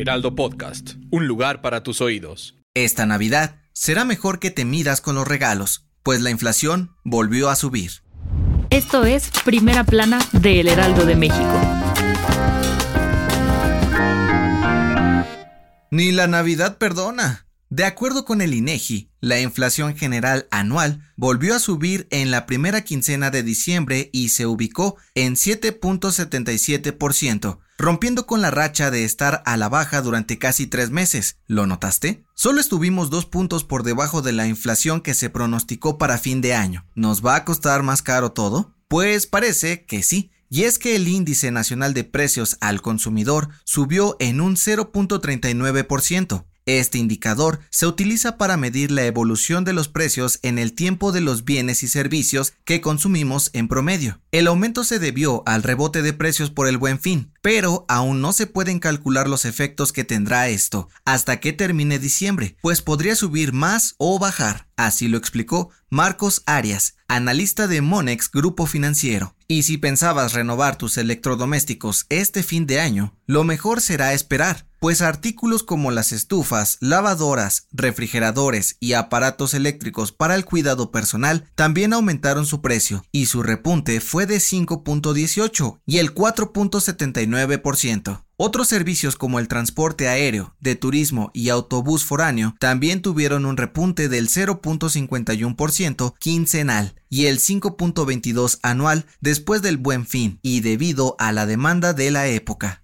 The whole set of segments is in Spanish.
Heraldo Podcast, un lugar para tus oídos. Esta Navidad será mejor que te midas con los regalos, pues la inflación volvió a subir. Esto es Primera Plana de El Heraldo de México. Ni la Navidad perdona. De acuerdo con el INEGI, la inflación general anual volvió a subir en la primera quincena de diciembre y se ubicó en 7.77%, rompiendo con la racha de estar a la baja durante casi tres meses. ¿Lo notaste? Solo estuvimos dos puntos por debajo de la inflación que se pronosticó para fin de año. ¿Nos va a costar más caro todo? Pues parece que sí. Y es que el índice nacional de precios al consumidor subió en un 0.39%. Este indicador se utiliza para medir la evolución de los precios en el tiempo de los bienes y servicios que consumimos en promedio. El aumento se debió al rebote de precios por el buen fin, pero aún no se pueden calcular los efectos que tendrá esto hasta que termine diciembre, pues podría subir más o bajar. Así lo explicó Marcos Arias, analista de Monex Grupo Financiero. Y si pensabas renovar tus electrodomésticos este fin de año, lo mejor será esperar, pues artículos como las estufas, lavadoras, refrigeradores y aparatos eléctricos para el cuidado personal también aumentaron su precio y su repunte fue de 5.18 y el 4.79%. Otros servicios como el transporte aéreo, de turismo y autobús foráneo también tuvieron un repunte del 0.51% quincenal y el 5.22 anual después del buen fin y debido a la demanda de la época.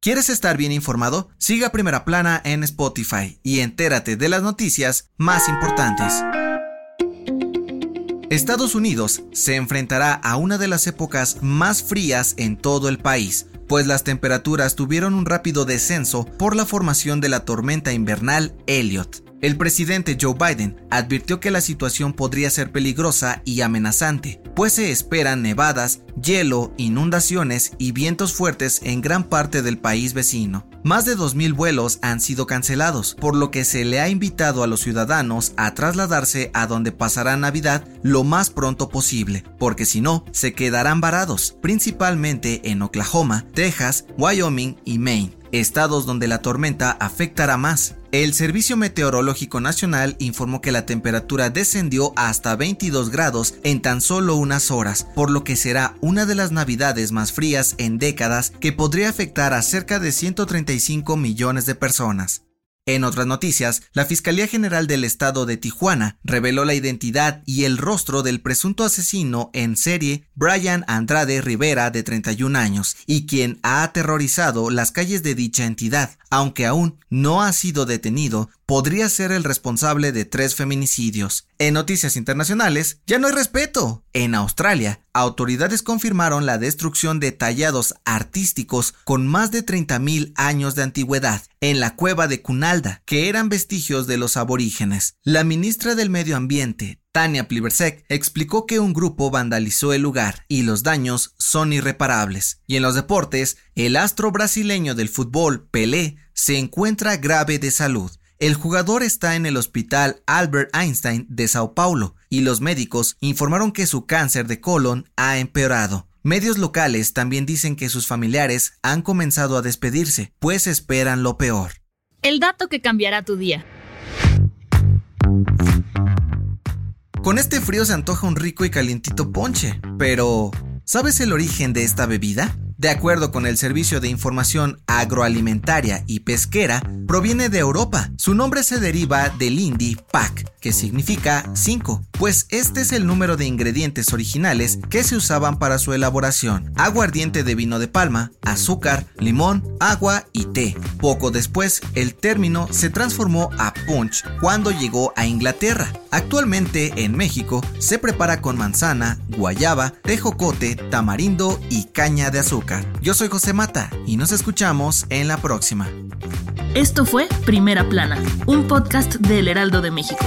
¿Quieres estar bien informado? Siga Primera Plana en Spotify y entérate de las noticias más importantes. Estados Unidos se enfrentará a una de las épocas más frías en todo el país, pues las temperaturas tuvieron un rápido descenso por la formación de la tormenta invernal Elliot. El presidente Joe Biden advirtió que la situación podría ser peligrosa y amenazante, pues se esperan nevadas, hielo, inundaciones y vientos fuertes en gran parte del país vecino. Más de 2.000 vuelos han sido cancelados, por lo que se le ha invitado a los ciudadanos a trasladarse a donde pasará Navidad lo más pronto posible, porque si no, se quedarán varados, principalmente en Oklahoma, Texas, Wyoming y Maine estados donde la tormenta afectará más. El Servicio Meteorológico Nacional informó que la temperatura descendió hasta 22 grados en tan solo unas horas, por lo que será una de las navidades más frías en décadas que podría afectar a cerca de 135 millones de personas. En otras noticias, la Fiscalía General del Estado de Tijuana reveló la identidad y el rostro del presunto asesino en serie Brian Andrade Rivera de 31 años y quien ha aterrorizado las calles de dicha entidad. Aunque aún no ha sido detenido, podría ser el responsable de tres feminicidios. En noticias internacionales, ya no hay respeto. En Australia, autoridades confirmaron la destrucción de tallados artísticos con más de 30.000 años de antigüedad en la cueva de Cunalda, que eran vestigios de los aborígenes. La ministra del Medio Ambiente, Tania Plibersek, explicó que un grupo vandalizó el lugar y los daños son irreparables. Y en los deportes, el astro brasileño del fútbol, Pelé, se encuentra grave de salud. El jugador está en el hospital Albert Einstein de Sao Paulo y los médicos informaron que su cáncer de colon ha empeorado. Medios locales también dicen que sus familiares han comenzado a despedirse, pues esperan lo peor. El dato que cambiará tu día. Con este frío se antoja un rico y calientito ponche, pero ¿sabes el origen de esta bebida? De acuerdo con el Servicio de Información Agroalimentaria y Pesquera, proviene de Europa. Su nombre se deriva del hindi pak, que significa 5, pues este es el número de ingredientes originales que se usaban para su elaboración. Aguardiente de vino de palma, azúcar, limón, agua y té. Poco después, el término se transformó a punch cuando llegó a Inglaterra. Actualmente en México se prepara con manzana, guayaba, tejocote, tamarindo y caña de azúcar. Yo soy José Mata y nos escuchamos en la próxima. Esto fue Primera Plana, un podcast del Heraldo de México.